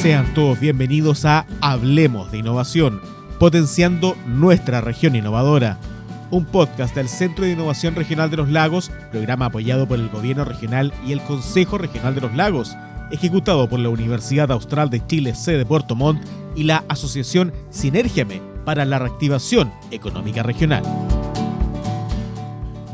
Sean todos bienvenidos a Hablemos de Innovación, potenciando nuestra región innovadora. Un podcast del Centro de Innovación Regional de los Lagos, programa apoyado por el Gobierno Regional y el Consejo Regional de los Lagos, ejecutado por la Universidad Austral de Chile, sede Puerto Montt, y la Asociación Sinergiame para la Reactivación Económica Regional.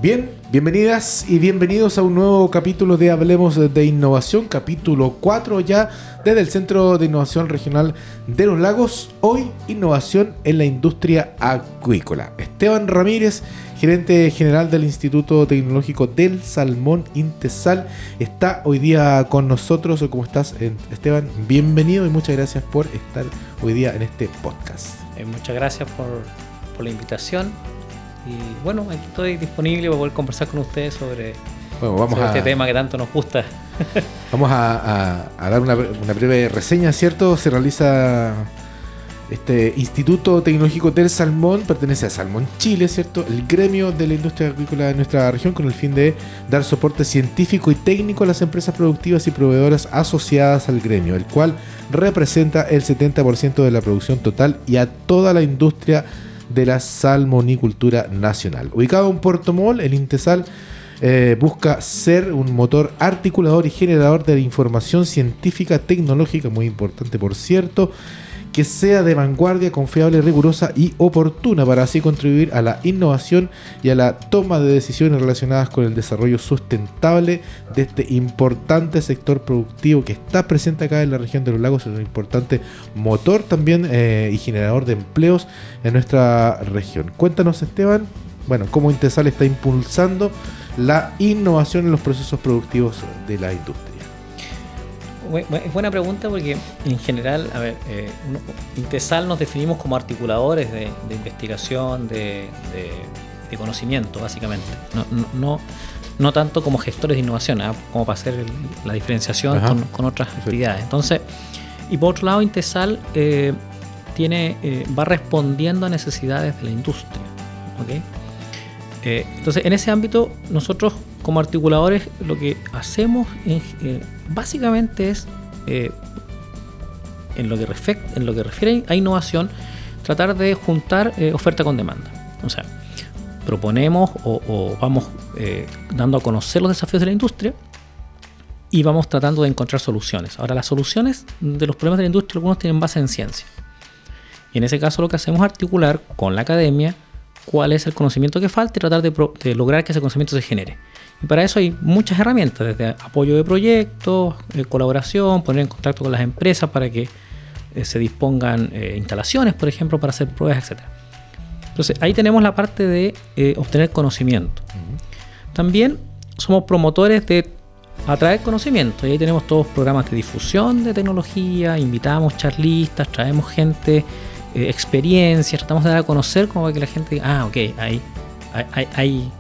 Bien, bienvenidas y bienvenidos a un nuevo capítulo de Hablemos de Innovación, capítulo 4 ya desde el Centro de Innovación Regional de los Lagos. Hoy, innovación en la industria acuícola. Esteban Ramírez, gerente general del Instituto Tecnológico del Salmón Intesal, está hoy día con nosotros. ¿Cómo estás, Esteban? Bienvenido y muchas gracias por estar hoy día en este podcast. Eh, muchas gracias por, por la invitación y bueno, aquí estoy disponible para poder conversar con ustedes sobre, este tema que tanto nos gusta. vamos a, dar una, breve reseña, ¿cierto? Se realiza este Instituto Tecnológico del Salmón, pertenece a Salmón Chile, ¿cierto? El gremio de la industria agrícola de nuestra región con el fin de dar soporte científico y técnico a las empresas productivas y proveedoras asociadas al gremio, el cual representa el 70% de la producción total y a toda la industria de la salmonicultura nacional. Ubicado en Puerto Mol, el Intesal eh, busca ser un motor articulador y generador de información científica, tecnológica, muy importante por cierto, que sea de vanguardia, confiable, rigurosa y oportuna para así contribuir a la innovación y a la toma de decisiones relacionadas con el desarrollo sustentable de este importante sector productivo que está presente acá en la región de los lagos, es un importante motor también eh, y generador de empleos en nuestra región. Cuéntanos Esteban, bueno, cómo Intesal está impulsando la innovación en los procesos productivos de la industria. Es buena pregunta porque en general, a ver, eh, Intesal nos definimos como articuladores de, investigación, de, conocimiento, básicamente. No, no, tanto como gestores de innovación, ¿ah? como para hacer la diferenciación con, otras actividades. Entonces, y por otro lado, Intesal eh, tiene, eh, va respondiendo a necesidades de la industria. entonces, en ese ámbito, nosotros como articuladores lo que hacemos básicamente es, eh, en, lo que en lo que refiere a innovación, tratar de juntar eh, oferta con demanda. O sea, proponemos o, vamos eh, dando a conocer los desafíos de la industria y vamos tratando de encontrar soluciones. Ahora, las soluciones de los problemas de la industria, algunos tienen base en ciencia. Y en ese caso lo que hacemos es articular con la academia cuál es el conocimiento que falta y tratar de lograr que ese conocimiento se genere. Y para eso hay muchas herramientas, desde apoyo de proyectos, eh, colaboración, poner en contacto con las empresas para que eh, se dispongan eh, instalaciones, por ejemplo, para hacer pruebas, etc. Entonces ahí tenemos la parte de obtener conocimiento. También somos promotores de atraer conocimiento y ahí tenemos todos programas de difusión de tecnología, invitamos charlistas, traemos gente, experiencias, tratamos de dar a conocer como que la gente diga, ah, ok, hay, hay, hay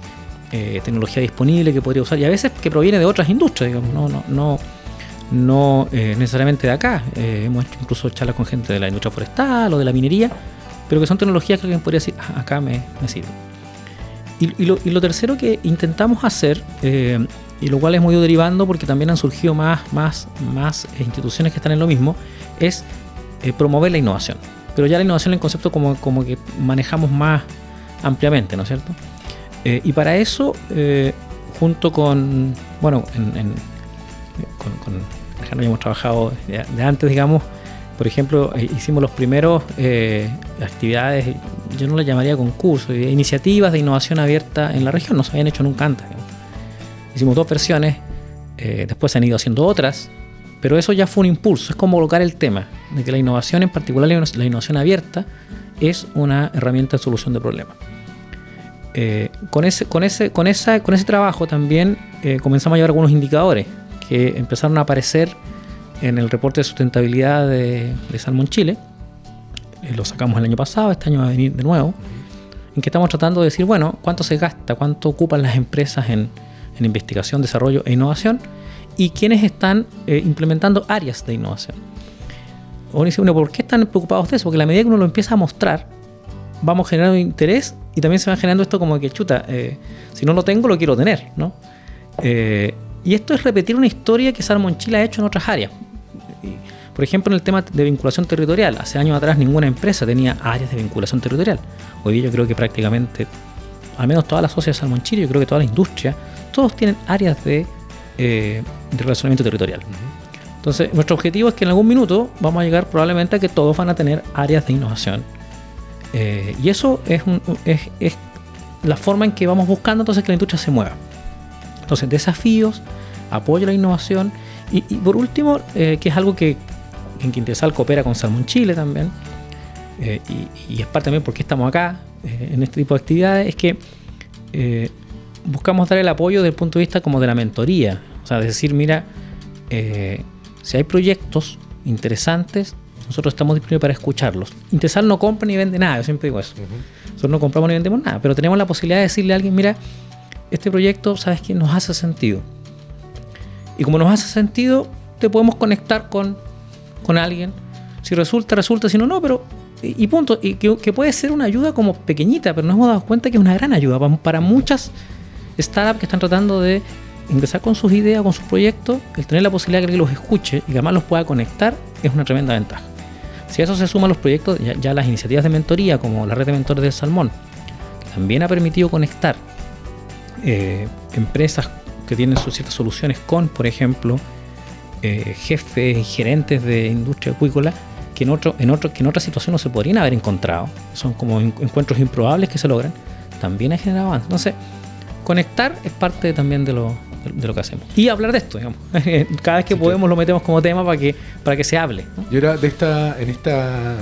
eh, tecnología disponible que podría usar y a veces que proviene de otras industrias, digamos, no, no, no, no eh, necesariamente de acá. Eh, hemos hecho incluso charlas con gente de la industria forestal o de la minería, pero que son tecnologías que alguien podría decir, ah, acá me, me sirve. Y, lo, y, lo, tercero que intentamos hacer, y lo cual hemos ido derivando porque también han surgido más, más, más instituciones que están en lo mismo, es promover la innovación. Pero ya la innovación en concepto como, como que manejamos más ampliamente, ¿no es cierto? Eh, y para eso, eh, junto con, bueno, con, con hemos trabajado de, antes, digamos, por ejemplo, eh, hicimos los primeros actividades, yo no las llamaría concursos, iniciativas de innovación abierta en la región, no se habían hecho nunca antes. Hicimos dos versiones, después se han ido haciendo otras, pero eso ya fue un impulso, es como colocar el tema de que la innovación, en particular la innovación abierta, es una herramienta de solución de problemas. Eh, con, ese, con, ese, con, esa, con ese trabajo también eh, comenzamos a llevar algunos indicadores que empezaron a aparecer en el reporte de sustentabilidad de, Salmón Chile. Eh, lo sacamos el año pasado, este año va a venir de nuevo. En que estamos tratando de decir, bueno, cuánto se gasta, cuánto ocupan las empresas en, investigación, desarrollo e innovación y quiénes están implementando áreas de innovación. Uno dice, bueno, ¿por qué están preocupados de eso? Porque a medida que uno lo empieza a mostrar, vamos generando interés y también se va generando esto como que, chuta, eh, si no lo tengo, lo quiero tener, ¿no? Eh, y esto es repetir una historia que Salmon Chile ha hecho en otras áreas. Por ejemplo, en el tema de vinculación territorial, hace años atrás ninguna empresa tenía áreas de vinculación territorial. Hoy día yo creo que prácticamente, al menos todas las sociedades de Salmonchillo, yo creo que toda la industria, todos tienen áreas de, eh, de relacionamiento territorial. Entonces, nuestro objetivo es que en algún minuto vamos a llegar probablemente a que todos van a tener áreas de innovación. Eh, y eso es, un- es, la forma en que vamos buscando entonces que la industria se mueva. Entonces, desafíos, apoyo a la innovación y, por último, eh, que es algo que en Quintesal coopera con Salmón Chile también, eh, y, es parte también porque estamos acá en este tipo de actividades, es que buscamos dar el apoyo desde el punto de vista como de la mentoría. O sea, de decir, mira, si hay proyectos interesantes, nosotros estamos disponibles para escucharlos. Intesal no compra ni vende nada, yo siempre digo eso. Nosotros no compramos ni vendemos nada, pero tenemos la posibilidad de decirle a alguien, mira, este proyecto, ¿sabes qué? Nos hace sentido. Y como nos hace sentido, te podemos conectar con, con alguien. Si resulta, resulta, si no, no, pero... Y, y punto. Y que, que puede ser una ayuda como pequeñita, pero nos hemos dado cuenta que es una gran ayuda para, para muchas startups que están tratando de ingresar con sus ideas, con sus proyectos, el tener la posibilidad de que alguien los escuche y que además los pueda conectar es una tremenda ventaja. Si a eso se suman los proyectos, ya, las iniciativas de mentoría, como la red de mentores del Salmón, también ha permitido conectar eh, empresas que tienen sus ciertas soluciones con, por ejemplo, eh, jefes y gerentes de industria acuícola que en, otro, en, otro, que en otra situación no se podrían haber encontrado. Son como en- encuentros improbables que se logran. También ha generado avance. Entonces, conectar es parte también de lo, de lo que hacemos. Y hablar de esto, digamos. Cada vez que Sí, podemos lo metemos como tema para que, para que se hable. ¿no? Y ahora, de esta, en esta,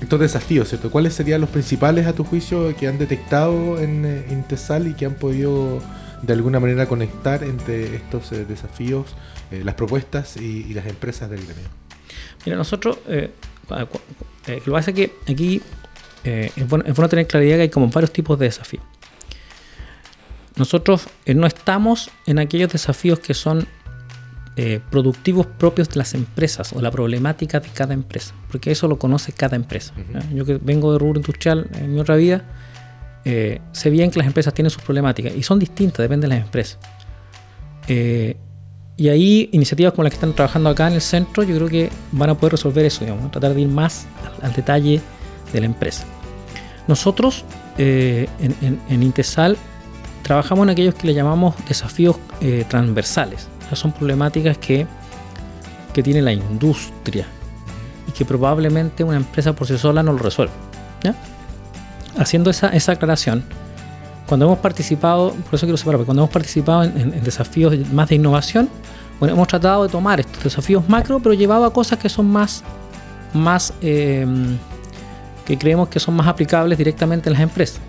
estos desafíos, ¿cierto? ¿Cuáles serían los principales a tu juicio que han detectado en eh, Intesal y que han podido de alguna manera conectar entre estos eh, desafíos, eh, las propuestas y, y las empresas del gremio? Mira, nosotros, eh, lo que pasa es que aquí eh, es, bueno, es bueno tener claridad que hay como varios tipos de desafíos. Nosotros eh, no estamos en aquellos desafíos que son eh, productivos propios de las empresas o la problemática de cada empresa, porque eso lo conoce cada empresa. ¿ya? Yo que vengo de rubro industrial en mi otra vida, eh, sé bien que las empresas tienen sus problemáticas y son distintas, depende de las empresas. Eh, y ahí iniciativas como las que están trabajando acá en el centro, yo creo que van a poder resolver eso, digamos, tratar de ir más al, al detalle de la empresa. Nosotros eh, en, en- en Intesal trabajamos en aquellos que le llamamos desafíos eh, transversales. Sea, son problemáticas que, que tiene la industria y que probablemente una empresa por sí sola no lo resuelve. Haciendo esa, esa aclaración, cuando hemos participado, por eso quiero separar, cuando hemos participado en, en- en desafíos más de innovación, bueno, hemos tratado de tomar estos desafíos macro, pero llevado a cosas que son más, más eh, que creemos que son más aplicables directamente en las empresas.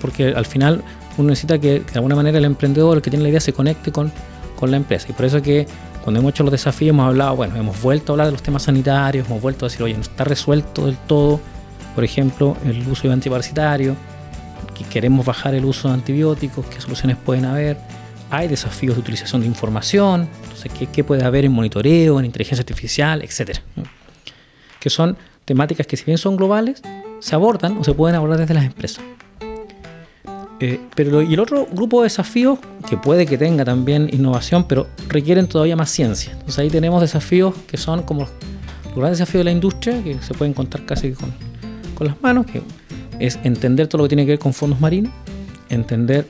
Porque al final uno necesita que, de alguna manera el emprendedor, el que tiene la idea, se conecte con, con la empresa. Y por eso que cuando hemos hecho los desafíos hemos hablado, bueno, hemos vuelto a hablar de los temas sanitarios, hemos vuelto a decir, oye, no está resuelto del todo, por ejemplo, el uso de antiparasitario, que queremos bajar el uso de antibióticos, qué soluciones pueden haber. Hay desafíos de utilización de información, entonces, ¿qué, qué puede haber en monitoreo, en inteligencia artificial, etcétera? Que son temáticas que si bien son globales, se abordan o se pueden abordar desde las empresas. Eh, pero y el otro grupo de desafíos, que puede que tenga también innovación, pero requieren todavía más ciencia. Entonces ahí tenemos desafíos que son como los, los grandes desafíos de la industria, que se pueden contar casi con, con las manos, que es entender todo lo que tiene que ver con fondos marinos, entender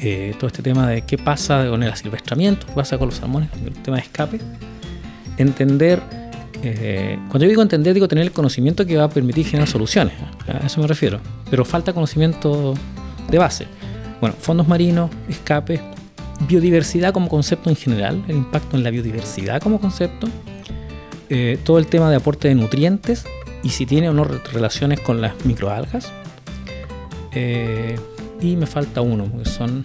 eh, todo este tema de qué pasa con el asilvestramiento, qué pasa con los salmones, el tema de escape, entender, eh, cuando yo digo entender, digo tener el conocimiento que va a permitir generar soluciones, a eso me refiero, pero falta conocimiento de base. Bueno, fondos marinos, escape, biodiversidad como concepto en general, el impacto en la biodiversidad como concepto, eh, todo el tema de aporte de nutrientes y si tiene o no re- relaciones con las microalgas. Eh, y me falta uno, porque son.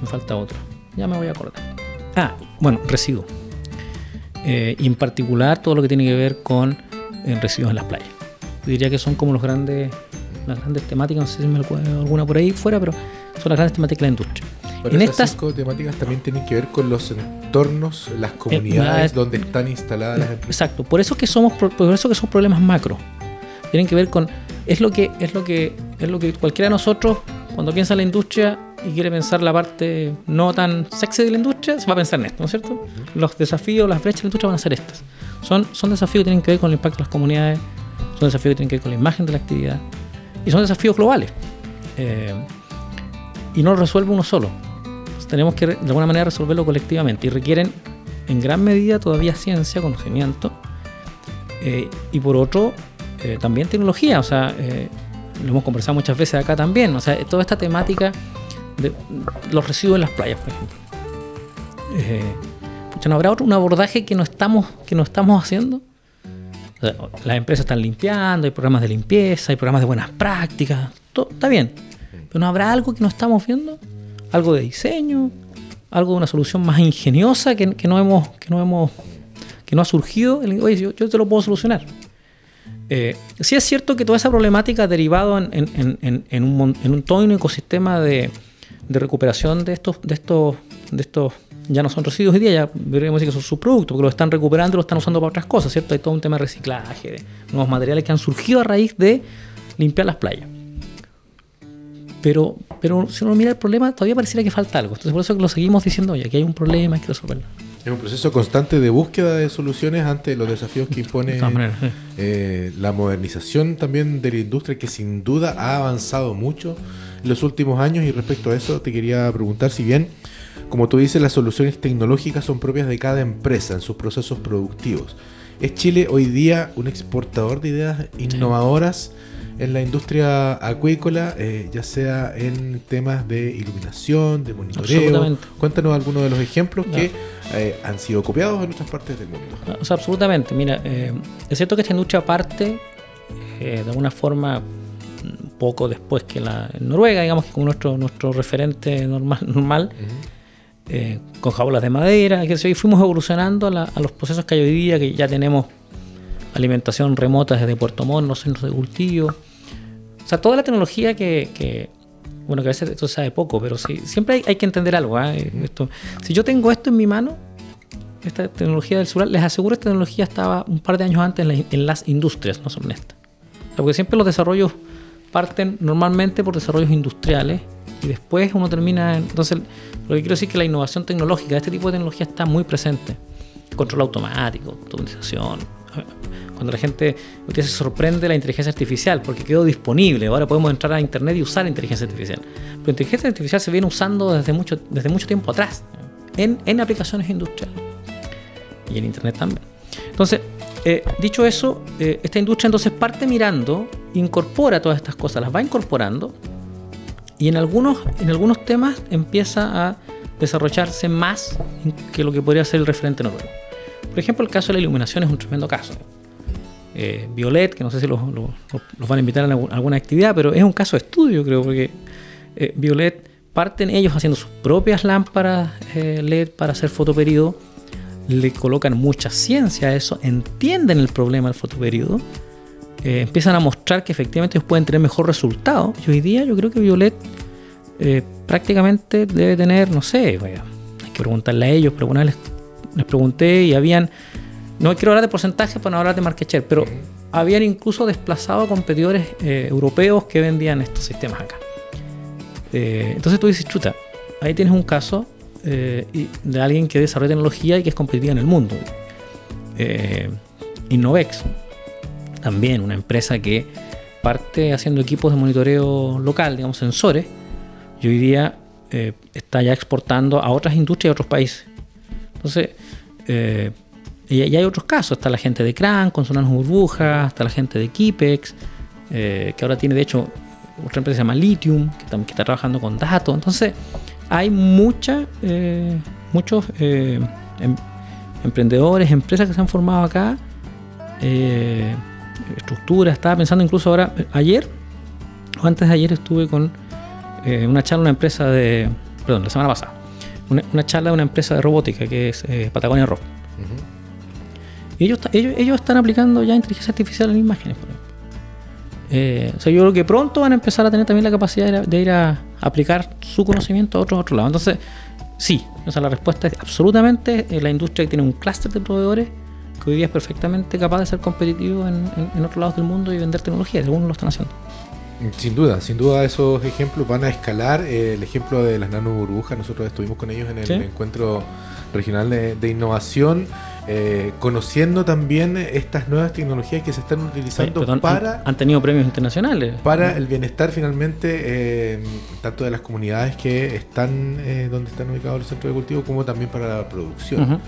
Me falta otro. Ya me voy a acordar. Ah, bueno, residuos. Eh, y en particular todo lo que tiene que ver con eh, residuos en las playas. Diría que son como los grandes, las grandes temáticas, no sé si me acuerdo alguna por ahí fuera, pero son las grandes temáticas de la industria. Pero En esas estas- cinco temáticas también tienen que ver con los entornos, las Ah, comunidades es- donde están instaladas las empresas. Exacto, por eso que somos por eso que son problemas macro. Tienen que ver con es lo que es lo que es lo que cualquiera de nosotros cuando piensa en la industria y quiere pensar la parte no tan sexy de la industria, se va a pensar en esto, ¿no es cierto? Los desafíos, las brechas de la industria van a ser estas. Son, son desafíos que tienen que ver con el impacto de las comunidades, son desafíos que tienen que ver con la imagen de la actividad y son desafíos globales. Eh, y no lo resuelve uno solo. tenemos que de alguna manera resolverlo colectivamente y requieren en gran medida todavía ciencia, conocimiento eh, y por otro eh, también tecnología. O sea, lo hemos conversado muchas veces acá también. O sea, toda esta temática de los residuos en las playas, por ejemplo. ¿No habrá otro, un abordaje que no estamos, que no estamos haciendo? Las empresas están limpiando, hay programas de limpieza, hay programas de buenas prácticas, todo está bien. Pero ¿no habrá algo que no estamos viendo? ¿Algo de diseño? ¿Algo de una solución más ingeniosa que, no, hemos, que, no, hemos, que no ha surgido? Oye, yo, yo te lo puedo solucionar. Eh, sí es cierto que toda esa problemática ha derivado en, en, un, en todo un ecosistema de, de recuperación de estos, de estos, de estos ya no son residuos hoy día, ya deberíamos decir que son subproductos, porque lo están recuperando y lo están usando para otras cosas, ¿cierto? Hay todo un tema de reciclaje, de nuevos materiales que han surgido a raíz de limpiar las playas. Pero, pero si uno mira el problema, todavía pareciera que falta algo. Entonces por eso que lo seguimos diciendo, oye, aquí hay un problema, hay que resolverlo. Es un proceso constante de búsqueda de soluciones ante los desafíos que impone eh, la modernización también de la industria, que sin duda ha avanzado mucho en los últimos años. Y respecto a eso, te quería preguntar si bien como tú dices, las soluciones tecnológicas son propias de cada empresa en sus procesos productivos. ¿Es Chile hoy día un exportador de ideas innovadoras en la industria acuícola, eh, ya sea en temas de iluminación, de monitoreo? Cuéntanos algunos de los ejemplos que eh, han sido copiados en otras partes del mundo. O sea, absolutamente. Mira, eh, es cierto que esta industria parte de alguna forma poco después que la Noruega, digamos que como nuestro, nuestro referente normal. normal eh, con jaulas de madera, y fuimos evolucionando a, los procesos que hay hoy día, que ya tenemos alimentación remota desde Puerto Montt, los centros de cultivo. O sea, toda la tecnología que, bueno, que a veces esto se sabe poco, pero sí, siempre hay, que entender algo. ¿eh? Esto, si yo tengo esto en mi mano, esta tecnología del celular, les aseguro que esta tecnología estaba un par de años antes en, las industrias, no son en esta. porque siempre los desarrollos parten normalmente por desarrollos industriales y después uno termina. Entonces, lo que quiero decir es que la innovación tecnológica, este tipo de tecnología está muy presente. Control automático, automatización. Cuando la gente se sorprende la inteligencia artificial porque quedó disponible, ahora podemos entrar a internet y usar inteligencia artificial. Pero inteligencia artificial se viene usando desde mucho, desde mucho tiempo atrás en, en aplicaciones industriales y en internet también. Entonces, eh, dicho eso, eh, esta industria entonces parte mirando, incorpora todas estas cosas, las va incorporando y en algunos, en algunos temas empieza a desarrollarse más que lo que podría ser el referente noruego. Por ejemplo, el caso de la iluminación es un tremendo caso. Eh, Violet, que no sé si los, van a invitar a alguna actividad, pero es un caso de estudio, creo, porque eh, Violet parten ellos haciendo sus propias lámparas eh, LED para hacer fotoperiodo, le colocan mucha ciencia a eso, entienden el problema del fotoperiodo eh, empiezan a mostrar que efectivamente ellos pueden tener mejor resultado. Y hoy día yo creo que Violet eh, prácticamente debe tener, no sé, hay que preguntarle a ellos, pero alguna vez les, pregunté y habían, no quiero hablar de porcentajes para no hablar de market share, pero habían incluso desplazado a competidores eh, europeos que vendían estos sistemas acá. entonces tú dices, chuta, ahí tienes un caso de alguien que desarrolla tecnología y que es competitiva en el mundo. Innovex, también una empresa que parte haciendo equipos de monitoreo local, digamos sensores, y hoy día eh, está ya exportando a otras industrias y a otros países. Entonces, eh, y, hay otros casos, está la gente de CRAN con sonanos burbujas, está la gente de Kipex, eh, que ahora tiene de hecho otra empresa que se llama Lithium, que, también, está trabajando con datos. Entonces, hay mucha, muchos em, emprendedores, empresas que se han formado acá estructura. Estaba pensando incluso ahora, ayer o antes de ayer estuve con eh, una charla de una empresa de, perdón, la semana pasada, una, charla de una empresa de robótica que es eh, Patagonia Rock. Y ellos, ellos, ellos están aplicando ya inteligencia artificial en imágenes, por ejemplo. Eh, o sea, yo creo que pronto van a empezar a tener también la capacidad de ir a, aplicar su conocimiento a otro, otro lado. Entonces, sí, o sea, la respuesta es absolutamente la industria que tiene un clúster de proveedores que hoy día es perfectamente capaz de ser competitivo en, en, otros lados del mundo y vender tecnología, algunos lo están haciendo. Sin duda, sin duda esos ejemplos van a escalar. Eh, el ejemplo de las nano burbujas, nosotros estuvimos con ellos en el Sí. encuentro regional de, de innovación, eh, conociendo también estas nuevas tecnologías que se están utilizando Perdón, para, han, tenido premios internacionales. para el bienestar finalmente, eh, tanto de las comunidades que están eh, donde están ubicados los centros de cultivo, como también para la producción.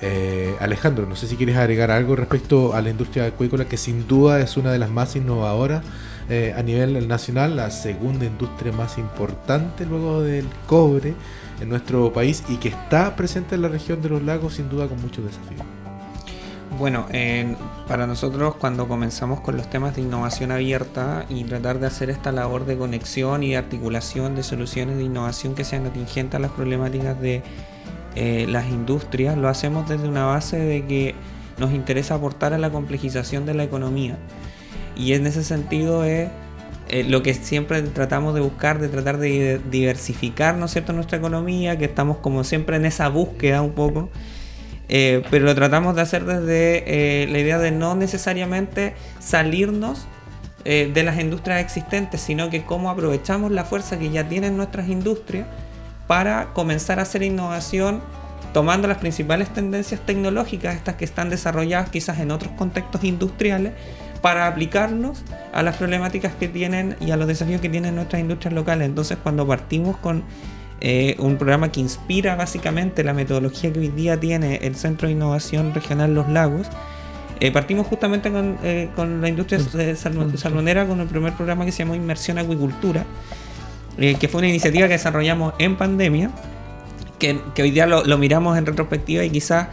Eh, Alejandro, no sé si quieres agregar algo respecto a la industria acuícola, que sin duda es una de las más innovadoras eh, a nivel nacional, la segunda industria más importante luego del cobre en nuestro país y que está presente en la región de los lagos sin duda con muchos desafíos. Bueno, en- para nosotros cuando comenzamos con los temas de innovación abierta y tratar de hacer esta labor de conexión y de articulación de soluciones de innovación que sean atingentes a las problemáticas de eh, las industrias, lo hacemos desde una base de que nos interesa aportar a la complejización de la economía. Y en ese sentido es eh, lo que siempre tratamos de buscar, de tratar de diversificar, ¿no es cierto?, nuestra economía, que estamos como siempre en esa búsqueda un poco. Eh, pero lo tratamos de hacer desde eh, la idea de no necesariamente salirnos eh, de las industrias existentes, sino que cómo aprovechamos la fuerza que ya tienen nuestras industrias para comenzar a hacer innovación tomando las principales tendencias tecnológicas, estas que están desarrolladas quizás en otros contextos industriales, para aplicarlos a las problemáticas que tienen y a los desafíos que tienen nuestras industrias locales. Entonces, cuando partimos con eh, un programa que inspira básicamente la metodología que hoy día tiene el Centro de Innovación Regional Los Lagos, eh, partimos justamente con, eh, con la industria eh, salmo- salmonera con el primer programa que se llamó Inmersión Acuicultura, eh, que fue una iniciativa que desarrollamos en pandemia, que, que hoy día lo, lo miramos en retrospectiva y quizás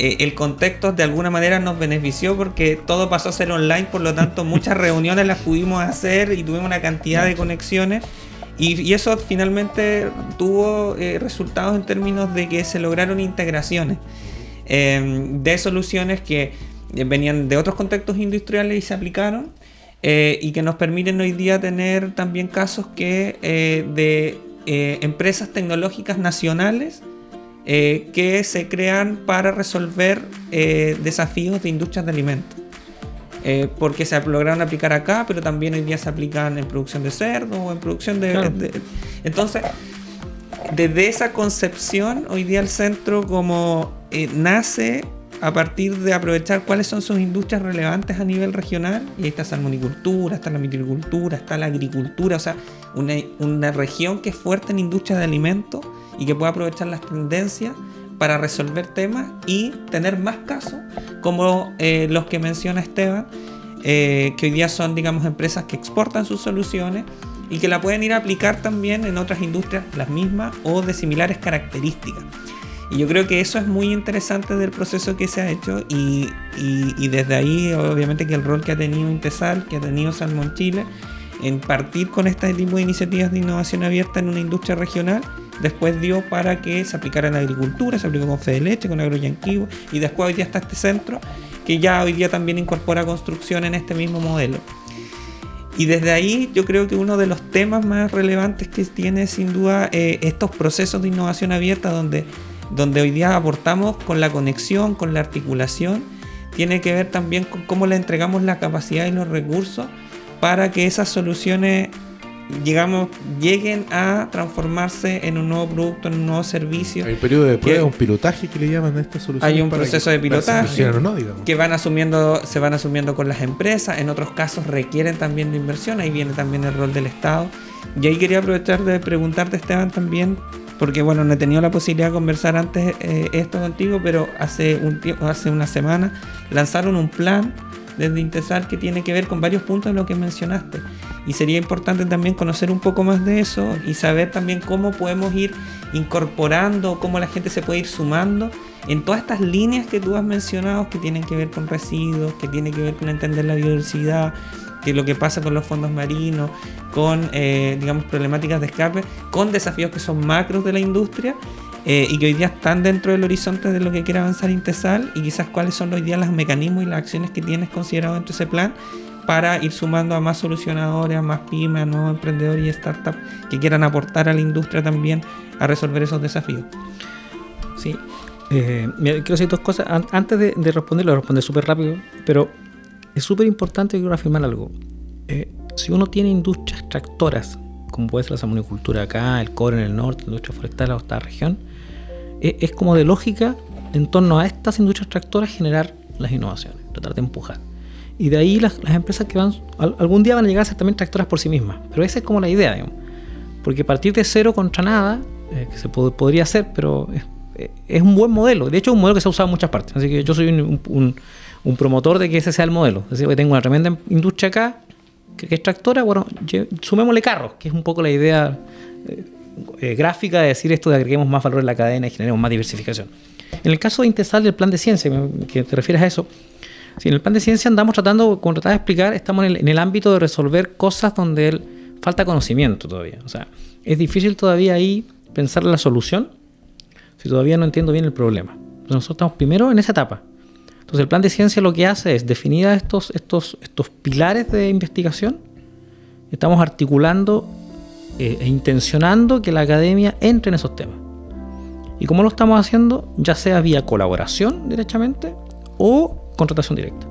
eh, el contexto de alguna manera nos benefició porque todo pasó a ser online, por lo tanto muchas reuniones las pudimos hacer y tuvimos una cantidad de conexiones. Y, y eso finalmente tuvo eh, resultados en términos de que se lograron integraciones eh, de soluciones que venían de otros contextos industriales y se aplicaron eh, y que nos permiten hoy día tener también casos que eh, de eh, empresas tecnológicas nacionales eh, que se crean para resolver eh, desafíos de industrias de alimentos. Eh, porque se lograron aplicar acá, pero también hoy día se aplican en producción de cerdo o en producción de... Claro. de- entonces, desde esa concepción, hoy día el centro como nace a partir de aprovechar cuáles son sus industrias relevantes a nivel regional, y ahí está salmonicultura, está la viticultura, está la agricultura, o sea, una, una región que es fuerte en industria de alimentos y que puede aprovechar las tendencias para resolver temas y tener más casos como eh, los que menciona Esteban, eh, que hoy día son, digamos, empresas que exportan sus soluciones y que la pueden ir a aplicar también en otras industrias las mismas o de similares características. Y yo creo que eso es muy interesante del proceso que se ha hecho y, y- desde ahí obviamente que el rol que ha tenido Intesal, que ha tenido Salmon Chile, en partir con este tipo de iniciativas de innovación abierta en una industria regional, después dio para que se aplicara en la agricultura, se aplicó con Fede Leche, con Agroyanquivo y después hoy día está este centro que ya hoy día también incorpora construcción en este mismo modelo. Y desde ahí yo creo que uno de los temas más relevantes que tiene sin duda eh, estos procesos de innovación abierta donde, donde hoy día aportamos con la conexión, con la articulación, tiene que ver también con cómo le entregamos la capacidad y los recursos para que esas soluciones lleguen a transformarse en un nuevo producto, en un nuevo servicio. Hay un periodo de prueba, Que- un pilotaje que le llaman a estas soluciones. Hay un proceso que- de pilotaje. no, que van asumiendo, se van asumiendo con las empresas, en otros casos requieren también de inversión, ahí viene también el rol del Estado. Y ahí quería aprovechar de preguntarte, Esteban, también, porque bueno, no he tenido la posibilidad de conversar antes eh, esto contigo, pero hace, un tiempo, hace una semana lanzaron un plan desde Intesal que tiene que ver con varios puntos de lo que mencionaste. Y sería importante también conocer un poco más de eso y saber también cómo podemos ir incorporando, cómo la gente se puede ir sumando en todas estas líneas que tú has mencionado que tienen que ver con residuos, que tienen que ver con entender la biodiversidad, que lo que pasa con los fondos marinos, con, eh, digamos, problemáticas de escape, con desafíos que son macros de la industria eh, y que hoy día están dentro del horizonte de lo que quiere avanzar Intesal y quizás cuáles son hoy día los mecanismos y las acciones que tienes considerado dentro de ese plan para ir sumando a más solucionadores, a más pymes, a nuevos emprendedores y startups que quieran aportar a la industria también a resolver esos desafíos. Sí. Eh, quiero decir dos cosas. An- antes de, de responder, lo voy a responder súper rápido, pero es súper importante, quiero afirmar algo. Eh, si uno tiene industrias tractoras, como puede ser la salmonicultura acá, el cobre en el norte, la industria forestal en esta región, e, es como de lógica en torno a estas industrias tractoras generar las innovaciones, tratar de empujar. Y de ahí las, empresas que van, algún día van a llegar a ser también tractoras por sí mismas. Pero esa es como la idea, digamos. Porque partir de cero contra nada, eh, que se podría hacer, pero eh, es, un buen modelo. De hecho, es un modelo que se ha usado en muchas partes. Así que yo soy un, promotor de que ese sea el modelo. Es decir, tengo una tremenda industria acá, que, es tractora, bueno, sumémosle carros, que es un poco la idea eh, gráfica de decir esto de agreguemos más valor en la cadena y generemos más diversificación. En el caso de Intesal, el plan de ciencia, que te refieres a eso, si en el plan de ciencia andamos tratando, como trataba de explicar, estamos en el, ámbito de resolver cosas donde él, falta conocimiento todavía. O sea, es difícil todavía ahí pensar la solución si todavía no entiendo bien el problema. Nosotros estamos primero en esa etapa. Entonces el plan de ciencia lo que hace es definir estos, estos, estos pilares de investigación. Estamos articulando eh, e intencionando que la academia entre en esos temas. ¿Y cómo lo estamos haciendo? Ya sea vía colaboración directamente o contratación directa.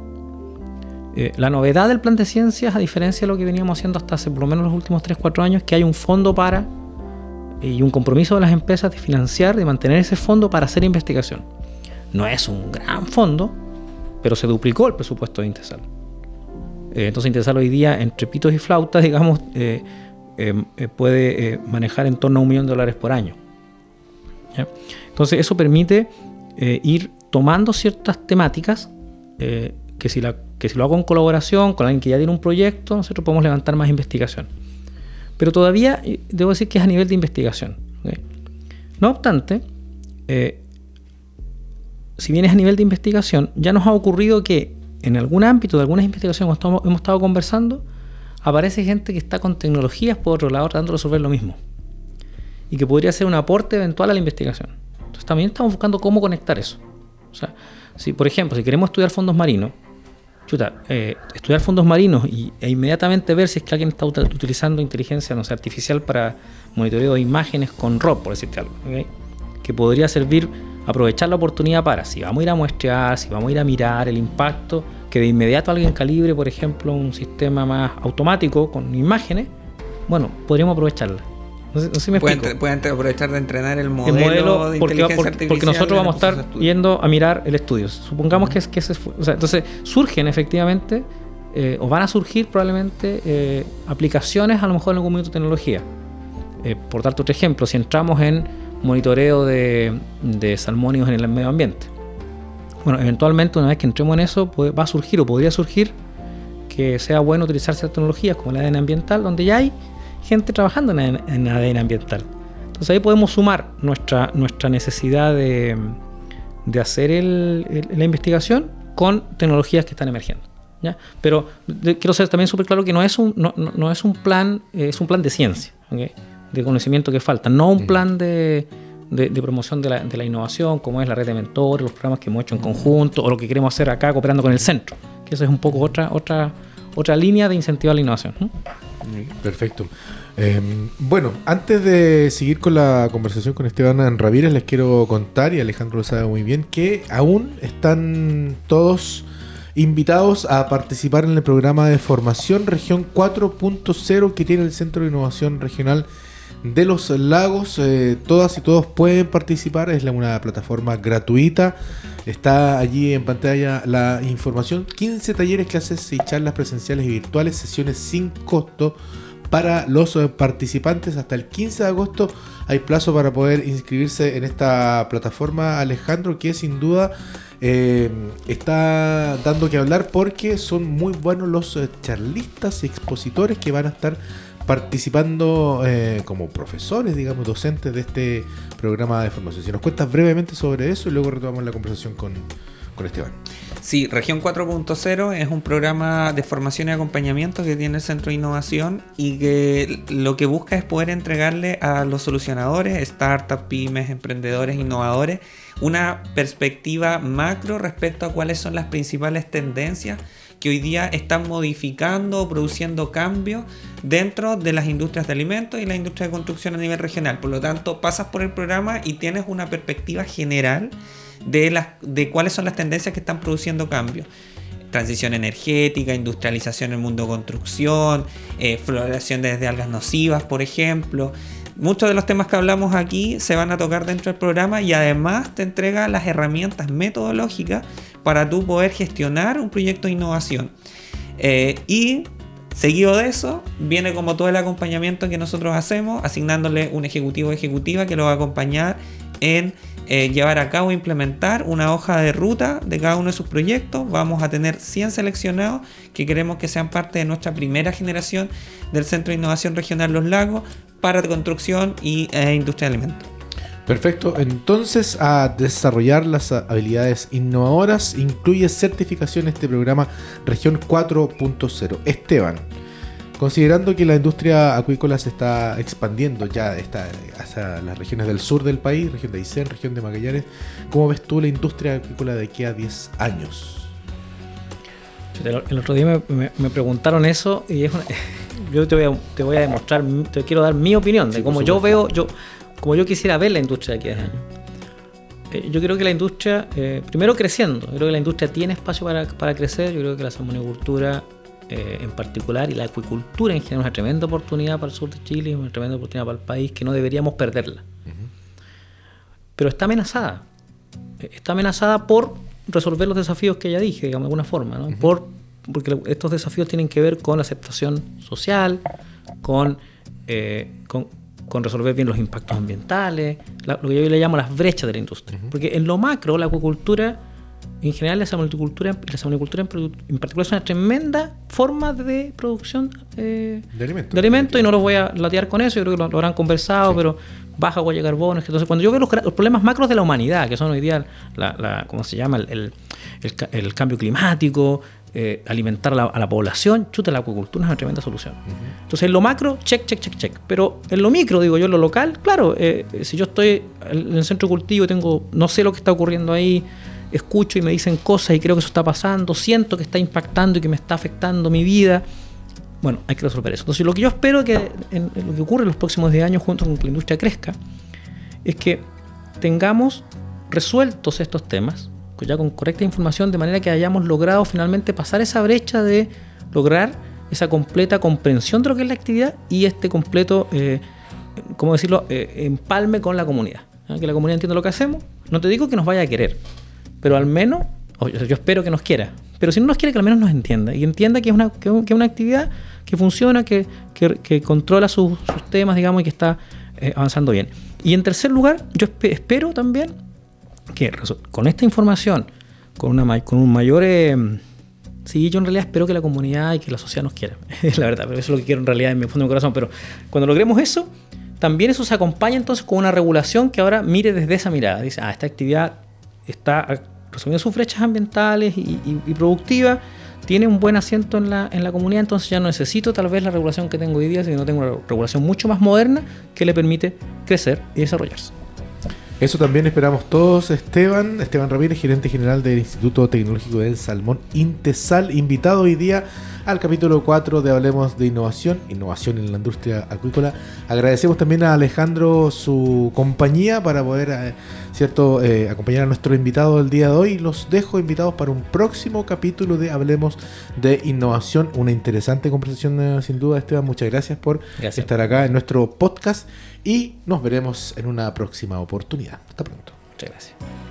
Eh, la novedad del plan de ciencias, a diferencia de lo que veníamos haciendo hasta hace por lo menos los últimos 3-4 años, que hay un fondo para eh, y un compromiso de las empresas de financiar, de mantener ese fondo para hacer investigación. No es un gran fondo, pero se duplicó el presupuesto de Intesal. Eh, entonces Intesal hoy día, entre pitos y flautas, digamos, puede manejar en torno a un millón de dólares por año. Entonces eso permite ir tomando ciertas temáticas eh, que, si la, que si lo hago en colaboración con alguien que ya tiene un proyecto, nosotros podemos levantar más investigación. Pero todavía eh, debo decir que es a nivel de investigación. No obstante, eh, si bien es a nivel de investigación, ya nos ha ocurrido que en algún ámbito de algunas investigaciones hemos hemos estado conversando, aparece gente que está con tecnologías por otro lado tratando de resolver lo mismo. Y que podría ser un aporte eventual a la investigación. Entonces también estamos buscando cómo conectar eso. O sea, si, por ejemplo, si queremos estudiar fondos marinos, chuta, eh, estudiar fondos marinos y, e inmediatamente ver si es que alguien está utilizando inteligencia no sé, artificial para monitoreo de imágenes con ROP, por decirte algo, que podría servir, aprovechar la oportunidad para, si vamos a ir a muestrear, si vamos a ir a mirar el impacto, que de inmediato alguien calibre, por ejemplo, un sistema más automático con imágenes, bueno, podríamos aprovecharla. No sé, me pueden, aprovechar de entrenar el modelo, de porque, inteligencia artificial porque nosotros vamos a estar yendo a mirar el estudio. Supongamos que, es, que ese o sea, entonces surgen efectivamente eh, o van a surgir probablemente eh, aplicaciones a lo mejor en algún momento de tecnología. Eh, por darte otro ejemplo, si entramos en monitoreo de, de salmónidos en el medio ambiente. Bueno, eventualmente una vez que entremos en eso va a surgir o podría surgir que sea bueno utilizar ciertas tecnologías como la ADN ambiental, donde ya hay gente trabajando en, en ADN ambiental. Entonces ahí podemos sumar nuestra, nuestra necesidad de, de hacer la investigación con tecnologías que están emergiendo. ¿ya? Pero quiero ser también súper claro que no es un, no, no, es un plan, eh, es un plan de ciencia, de conocimiento que falta, no un plan de, de, promoción de la, de la, innovación, como es la red de mentores, los programas que hemos hecho en conjunto, o lo que queremos hacer acá cooperando con el centro, que eso es un poco otra, otra, otra línea de incentivo a la innovación. Perfecto. Em, bueno, antes de seguir con la conversación con Esteban Ramírez, les quiero contar, y Alejandro lo sabe muy bien, que aún están todos invitados a participar en el programa de formación región 4.0 que tiene el Centro de Innovación Regional de los Lagos. Eh, todas y todos pueden participar, es una plataforma gratuita. Está allí en pantalla la información. 15 talleres, clases y charlas presenciales y virtuales, sesiones sin costo para los eh, participantes. Hasta el 15 de agosto hay plazo para poder inscribirse en esta plataforma, Alejandro, que sin duda eh, está dando que hablar porque son muy buenos los charlistas y expositores que van a estar participando como profesores, digamos, docentes de este programa de formación. Si nos cuentas brevemente sobre eso y luego retomamos la conversación con, con Esteban. Sí, Región 4.0 es un programa de formación y acompañamiento que tiene el Centro de Innovación y que lo que busca es poder entregarle a los solucionadores, startups, pymes, emprendedores, innovadores, una perspectiva macro respecto a cuáles son las principales tendencias que hoy día están modificando o produciendo cambios dentro de las industrias de alimentos y la industria de construcción a nivel regional. Por lo tanto, pasas por el programa y tienes una perspectiva general de, las, de cuáles son las tendencias que están produciendo cambios. transición energética, industrialización en el mundo construcción, eh, floración desde algas nocivas, por ejemplo. Muchos de los temas que hablamos aquí se van a tocar dentro del programa y además te entrega las herramientas metodológicas para tú poder gestionar un proyecto de innovación. Eh, y seguido de eso, viene como todo el acompañamiento que nosotros hacemos, asignándole un ejecutivo ejecutiva que lo va a acompañar en eh, llevar a cabo e implementar una hoja de ruta de cada uno de sus proyectos. Vamos a tener 100 seleccionados que queremos que sean parte de nuestra primera generación del Centro de Innovación Regional Los Lagos para construcción y eh, industria de alimentos. Perfecto, entonces a desarrollar las habilidades innovadoras incluye certificación este programa Región 4.0. Esteban, considerando que la industria acuícola se está expandiendo ya está hacia las regiones del sur del país, región de Aysén, región de Magallanes, ¿cómo ves tú la industria acuícola de aquí a 10 años? El otro día me, preguntaron eso y es yo te voy, a, te voy a demostrar, te quiero dar mi opinión de cómo yo veo, yo como yo quisiera ver la industria de aquí a 10 años. Eh, yo creo que la industria, eh, primero creciendo, yo creo que la industria tiene espacio para, para crecer, yo creo que la salmonicultura eh, en particular y la acuicultura en general es una tremenda oportunidad para el sur de Chile, una tremenda oportunidad para el país que no deberíamos perderla. Pero está amenazada. Está amenazada por resolver los desafíos que ya dije, digamos, de alguna forma, ¿no? por, porque estos desafíos tienen que ver con la aceptación social, con, con con resolver bien los impactos ambientales, lo que yo le llamo las brechas de la industria. Porque en lo macro, la acuicultura, en general la salmonicultura, la salmonicultura en, particular es una tremenda forma de producción eh, de alimentos. y no los voy a latear con eso, yo creo que lo, habrán conversado, pero baja huella de carbono. Entonces, cuando yo veo los, problemas macros de la humanidad, que son hoy día, la, la ¿cómo se llama? el, el cambio climático, eh, alimentar a la, población, chuta, la acuicultura es una tremenda solución. Entonces, en lo macro, check, check, check, check. Pero en lo micro, digo yo, en lo local, claro, eh, si yo estoy en el centro de cultivo y tengo, no sé lo que está ocurriendo ahí, escucho y me dicen cosas y creo que eso está pasando, siento que está impactando y que me está afectando mi vida. Bueno, hay que resolver eso. Entonces, lo que yo espero que en, lo que ocurre en los próximos 10 años, junto con que la industria crezca, es que tengamos resueltos estos temas, ya con correcta información, de manera que hayamos logrado finalmente pasar esa brecha de lograr esa completa comprensión de lo que es la actividad y este completo, eh, ¿cómo decirlo?, eh, empalme con la comunidad. Que la comunidad entienda lo que hacemos. No te digo que nos vaya a querer, pero al menos, yo espero que nos quiera, pero si no nos quiere, que al menos nos entienda y entienda que es una, que, una actividad que funciona, que, que, controla sus, temas, digamos, y que está eh, avanzando bien. Y en tercer lugar, yo espero también que con esta información, con, una, con un mayor... Eh, sí, yo en realidad espero que la comunidad y que la sociedad nos quiera. Es la verdad, pero eso es lo que quiero en realidad en mi fondo de corazón. Pero cuando logremos eso, también eso se acompaña entonces con una regulación que ahora mire desde esa mirada. Dice, ah, esta actividad está resolviendo sus brechas ambientales y, y, productivas, tiene un buen asiento en la, en la comunidad, entonces ya no necesito tal vez la regulación que tengo hoy día, sino tengo una regulación mucho más moderna que le permite crecer y desarrollarse. Eso también esperamos todos. Esteban, Esteban Ramírez, gerente general del Instituto Tecnológico del Salmón Intesal, invitado hoy día al capítulo 4 de Hablemos de Innovación, Innovación en la Industria Acuícola. Agradecemos también a Alejandro su compañía para poder eh, cierto eh, acompañar a nuestro invitado del día de hoy. Los dejo invitados para un próximo capítulo de Hablemos de Innovación. Una interesante conversación eh, sin duda, Esteban. Muchas gracias por estar acá en nuestro podcast y nos veremos en una próxima oportunidad. Hasta pronto. Muchas gracias.